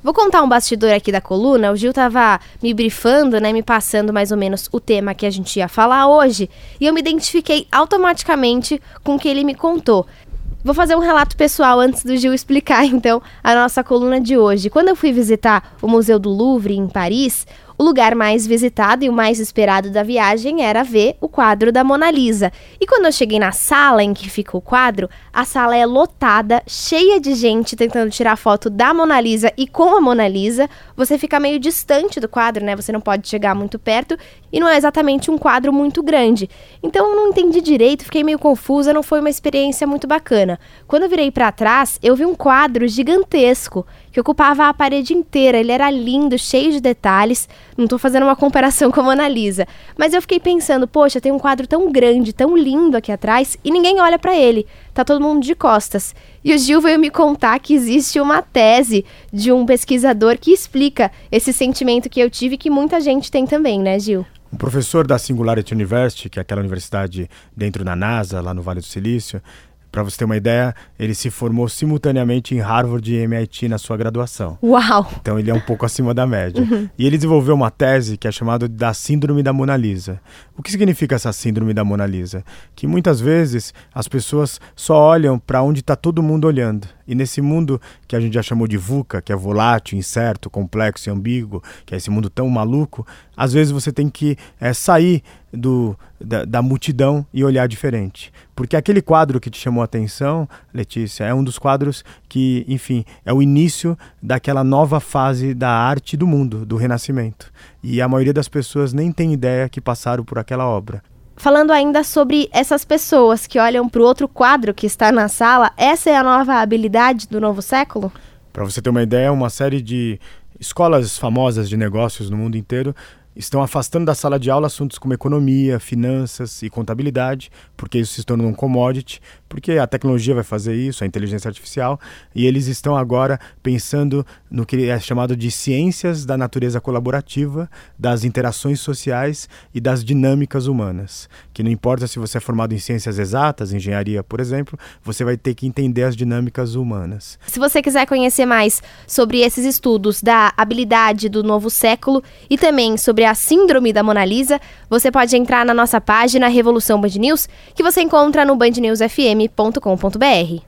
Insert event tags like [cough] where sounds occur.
Vou contar um bastidor aqui da coluna. O Gil tava me brifando, né, me passando mais ou menos o tema que a gente ia falar hoje, e eu me identifiquei automaticamente com o que ele me contou. Vou fazer um relato pessoal antes do Gil explicar, [laughs] então, a nossa coluna de hoje. Quando eu fui visitar o Museu do Louvre em Paris, o lugar mais visitado e o mais esperado da viagem era ver o quadro da Mona Lisa. E quando eu cheguei na sala em que fica o quadro, a sala é lotada, cheia de gente tentando tirar foto da Mona Lisa e com a Mona Lisa. Você fica meio distante do quadro, né? Você não pode chegar muito perto e não é exatamente um quadro muito grande. Então eu não entendi direito, fiquei meio confusa, não foi uma experiência muito bacana. Quando eu virei para trás, eu vi um quadro gigantesco que ocupava a parede inteira. Ele era lindo, cheio de detalhes. Não estou fazendo uma comparação [laughs] com a Mona Lisa, mas eu fiquei pensando, poxa, tem um quadro tão grande, tão lindo aqui atrás e ninguém olha para ele. Tá todo mundo de costas. E o Gil veio me contar que existe uma tese de um pesquisador que explica esse sentimento que eu tive que muita gente tem também, né, Gil? Um professor da Singularity University, que é aquela universidade dentro da NASA, lá no Vale do Silício, para você ter uma ideia, ele se formou simultaneamente em Harvard e MIT na sua graduação. Uau! Então ele é um pouco acima da média. Uhum. E ele desenvolveu uma tese que é chamada da Síndrome da Mona Lisa. O que significa essa Síndrome da Mona Lisa? Que muitas vezes as pessoas só olham para onde está todo mundo olhando. E nesse mundo que a gente já chamou de VUCA, que é volátil, incerto, complexo e ambíguo, que é esse mundo tão maluco, às vezes você tem que é, sair do, da, da, multidão e olhar diferente. Porque aquele quadro que te chamou a atenção, Letícia, é um dos quadros que, enfim, é o início daquela nova fase da arte do mundo, do renascimento. E a maioria das pessoas nem tem ideia que passaram por aquela obra falando ainda sobre essas pessoas que olham para o outro quadro que está na sala, essa é a nova habilidade do novo século? Para você ter uma ideia, uma série de escolas famosas de negócios no mundo inteiro estão afastando da sala de aula assuntos como economia, finanças e contabilidade, porque isso se tornou um commodity, porque a tecnologia vai fazer isso, a inteligência artificial, e eles estão agora pensando no que é chamado de ciências da natureza colaborativa, das interações sociais e das dinâmicas humanas. Que não importa se você é formado em ciências exatas, engenharia, por exemplo, você vai ter que entender as dinâmicas humanas. Se você quiser conhecer mais sobre esses estudos da habilidade do novo século e também sobre a síndrome da Mona Lisa, você pode entrar na nossa página Revolução Band News, que você encontra no bandnewsfm.com.br.